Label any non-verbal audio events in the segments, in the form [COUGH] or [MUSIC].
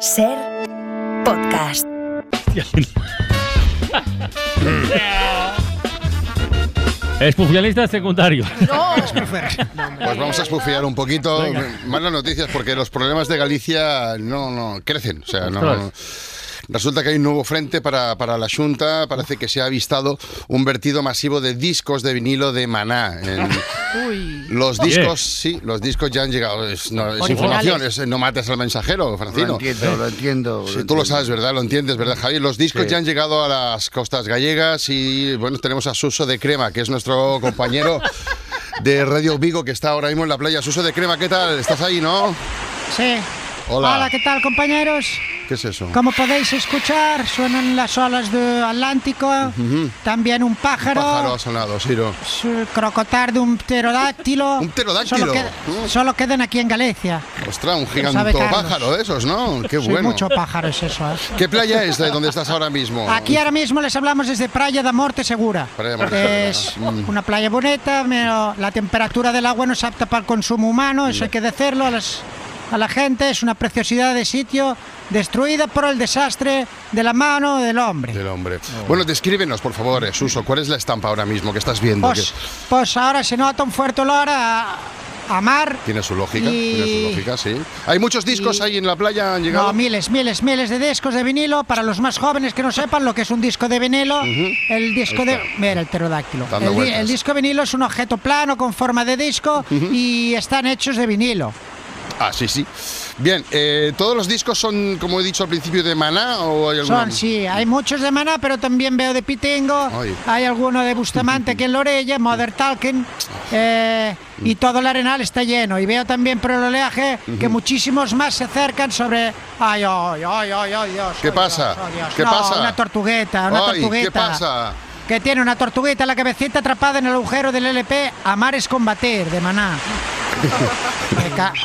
Ser podcast. Espufialista secundario. Pues vamos a espufiar un poquito. Malas noticias porque los problemas de Galicia no, no crecen. O sea, no, no- Resulta que hay un nuevo frente para, para la Junta. Parece que se ha avistado un vertido masivo de discos de vinilo de Maná. En- [LAUGHS] Los discos, sí, los discos ya han llegado. Es, no, es información, es, no mates al mensajero, Lo Francino. entiendo, lo entiendo. Sí, tú lo sabes, ¿verdad? Lo entiendes, ¿verdad, Javier? Los discos Sí. ya han llegado a las costas gallegas y, bueno, tenemos a Suso de Crema, que es nuestro compañero [LAUGHS] de Radio Vigo, que está ahora mismo en la playa. Suso de Crema, ¿qué tal? ¿Estás ahí, no? Sí. Hola. ¿qué tal, compañeros? ¿Qué es eso? Como podéis escuchar, suenan las olas del Atlántico, también un pájaro, Pájaro ha sonado, Siro. su crocotar de un pterodáctilo. [LAUGHS] ¿Un pterodáctilo? Solo, qued- Mm. solo quedan aquí en Galicia. Ostras, un Carlos. pájaro de esos, ¿no? Qué Sí, bueno. mucho pájaro es eso. ¿eh? ¿Qué playa es de donde estás ahora mismo? Aquí ahora mismo les hablamos desde Praia da Morte Segura. Da Morte es Segura, mm. una playa bonita, pero la temperatura del agua no es apta para el consumo humano, eso hay que decirlo a, las- a la gente. Es una preciosidad de sitio destruida por el desastre de la mano del hombre. Del hombre. Bueno, descríbenos, por favor, eh, Suso, ¿cuál es la estampa ahora mismo que estás viendo? Pues, pues ahora se nota un fuerte olor a, a mar. Tiene su lógica, y- tiene su lógica, sí. ¿Hay muchos discos y- ahí en la playa? ¿Han llegado? No, miles, miles, miles de discos de vinilo. Para los más jóvenes que no sepan lo que es un disco de vinilo, el disco de. Mira, el pterodáctilo. El disco de vinilo es un objeto plano con forma de disco y están hechos de vinilo. Ah, sí, sí. Bien, eh, ¿todos los discos son, como he dicho al principio, de Maná o hay alguno? Son, sí, hay muchos de Maná, pero también veo de Pitengo, Ay. hay alguno de Bustamante aquí en la orella, Mother Talking, eh, y todo el arenal está lleno. Y veo también por el oleaje que muchísimos más se acercan sobre. Ay, ay, ay, ay, ay, Dios. ¿Qué ay, pasa? Dios, ay, Dios. ¿Qué No, pasa? Una tortugueta, una Ay, tortugueta. ¿qué pasa? Que tiene una tortugueta la cabecita atrapada en el agujero del LP Amar es combatir, de Maná.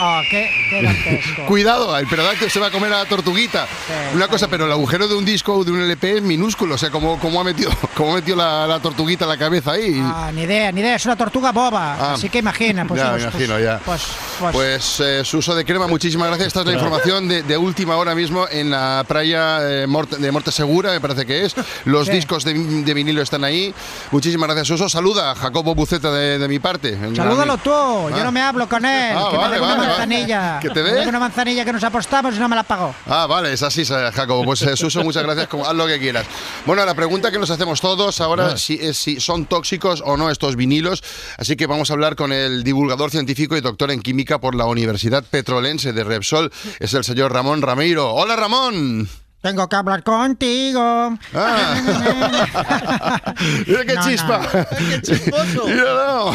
Oh, qué, qué dantesco. Cuidado, el pterodáctilo se va a comer a la tortuguita. Sí, Una cosa, pero el agujero de un disco o de un LP es minúsculo. O sea, ¿cómo, cómo ha metido, [LAUGHS] cómo ha metido la, la tortuguita la cabeza ahí? Ah, ni idea, ni idea, es una tortuga boba. Ah. Así que imagina, pues. Ya, pues, me imagino, pues, ya. Pues, pues, Pues eh, Suso de Crema, muchísimas gracias. Esta es la información de, de última hora mismo en la playa eh, Morte- de Morte Segura, me parece que es. Los Sí. discos de, de vinilo están ahí. Muchísimas gracias, Suso. Saluda a Jacobo Buceta de, de mi parte. salúdalo tú, yo Ah. no me hablo con él. Ah, que vale, me dé una vale, vale. manzanilla. ¿Que te Me dé? una manzanilla que nos apostamos y no me la pagó. Ah, vale, es así, Jacobo. Pues eh, Suso, muchas gracias. Como, haz lo que quieras. Bueno, la pregunta que nos hacemos todos ahora si, es si son tóxicos o no estos vinilos. Así que vamos a hablar con el divulgador científico y doctor en química por la Universidad Petrolense de Repsol. Es el señor Ramón Rameiro. Hola, Ramón. Tengo que hablar contigo. Ah. [LAUGHS] Mira qué No, chispa. ¡Qué chismoso! [LAUGHS] Mira, no.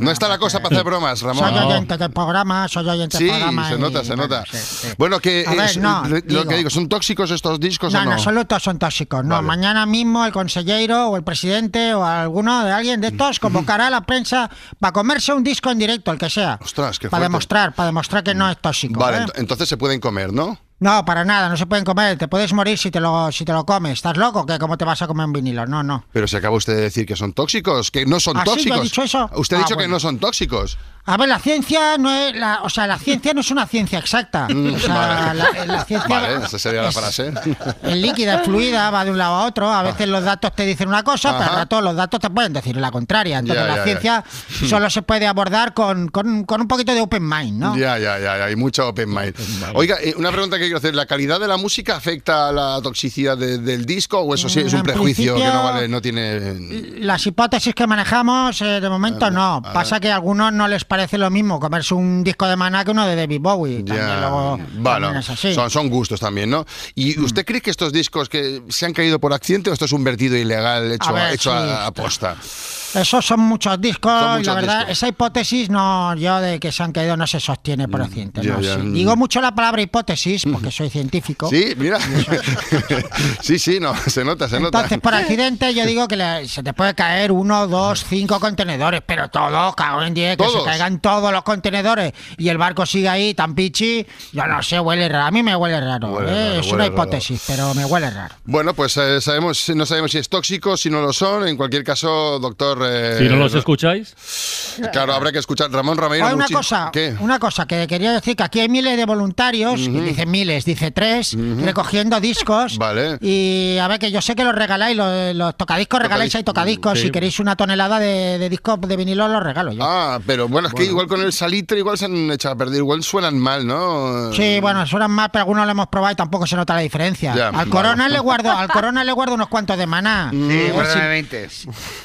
No está la cosa para hacer bromas, Ramón. Soy oyente del programa, soy oyente Sí, del programa. se y, nota, se bueno, nota. sí, sí. Bueno, que ver, es- no, lo digo- que digo, ¿son tóxicos estos discos No, o en no? absoluto son tóxicos. No, Vale. mañana mismo el consejero o el presidente o alguno de alguien de estos convocará a la prensa para comerse un disco en directo, el que sea. Ostras, qué Para demostrar, para demostrar que no es tóxico. Vale, ¿eh? ent- entonces se pueden comer, ¿no? No, para nada, no se pueden comer. Te puedes morir si te lo, si te lo comes. ¿Estás loco? ¿Qué? ¿Cómo te vas a comer un vinilo? No, no. Pero se acaba usted de decir que son tóxicos, que no son ¿Ah, sí? ¿Yo he tóxicos. dicho eso? Usted ha Ah, dicho que no son tóxicos. A ver, la ciencia no es, la, o sea, la ciencia no es una ciencia exacta. O sea, vale. la, la [LAUGHS] ciencia Vale, esa sería la es- frase. Es líquida, es fluida, va de un lado a otro. A veces los datos te dicen una cosa, pero al rato los datos te pueden decir la contraria. Entonces Ya, la ya, ciencia solo se puede abordar con, con- con un poquito de open mind, ¿no? Ya, ya, ya, hay mucho open mind. Oiga, eh, una pregunta que quiero hacer, ¿la calidad de la música afecta a la toxicidad de- del disco o eso sí es un En prejuicio que no vale, no tiene... Las hipótesis que manejamos eh, de momento no. Pasa que a algunos no les parece lo mismo comerse un disco de Maná que uno de David Bowie. También Ya, luego- bueno. Mm. son, son gustos también, ¿no? ¿Y usted cree que estos discos que se han caído por accidente o esto es un vertido ilegal hecho, ver, hecho sí. a, a posta? Esos son muchos discos Son y muchos la verdad, discos. esa hipótesis no, yo de que se han caído no se sostiene por accidente. no, ya, sí. mm. Digo mucho la palabra hipótesis [LAUGHS] porque soy científico. Sí, mira. [LAUGHS] sí, sí, no, se nota, se nota. Entonces, por accidente, yo digo que le- se te puede caer uno, dos, cinco contenedores, pero todo, cago en diez, que se caiga vacian todos los contenedores y el barco sigue ahí tan pichi, yo no sé, huele raro. A mí me huele raro. Huele ¿eh? raro, es huele una raro. hipótesis, pero me huele raro. Bueno, pues eh, sabemos, no sabemos si es tóxico, si no lo son. En cualquier caso, doctor. eh, Si no los escucháis, Claro, habrá que escuchar. Ramón Ramiro. Hay una muchi- cosa, ¿Qué? una cosa que quería decir que aquí hay miles de voluntarios, y dice miles, dice tres, recogiendo discos. Vale. Y a ver que yo sé que los regaláis, los, los tocadiscos regaláis, hay tocadiscos. Sí. Si queréis una tonelada de, de discos de vinilo, los regalo yo. Ah, pero bueno, es que igual con el salitre igual se han echado a perder, igual suenan mal, ¿no? Sí, bueno, suenan más, pero algunos lo hemos probado y tampoco se nota la diferencia. Ya, al vale. Corona le guardo, al Corona le guardo unos cuantos de maná. Sí, Eh, si- 20.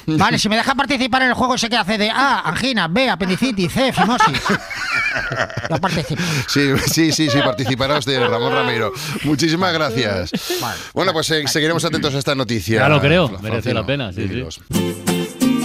Vale, si me deja participar en el juego sé que hace de A, angina, B, apendicitis, C, fimosis. Yo participo. Sí, sí, sí, sí, participarás de Ramón Ramiro. Muchísimas gracias. Bueno, pues eh, seguiremos atentos a esta noticia. Ya lo creo, merece la pena, sí, sí.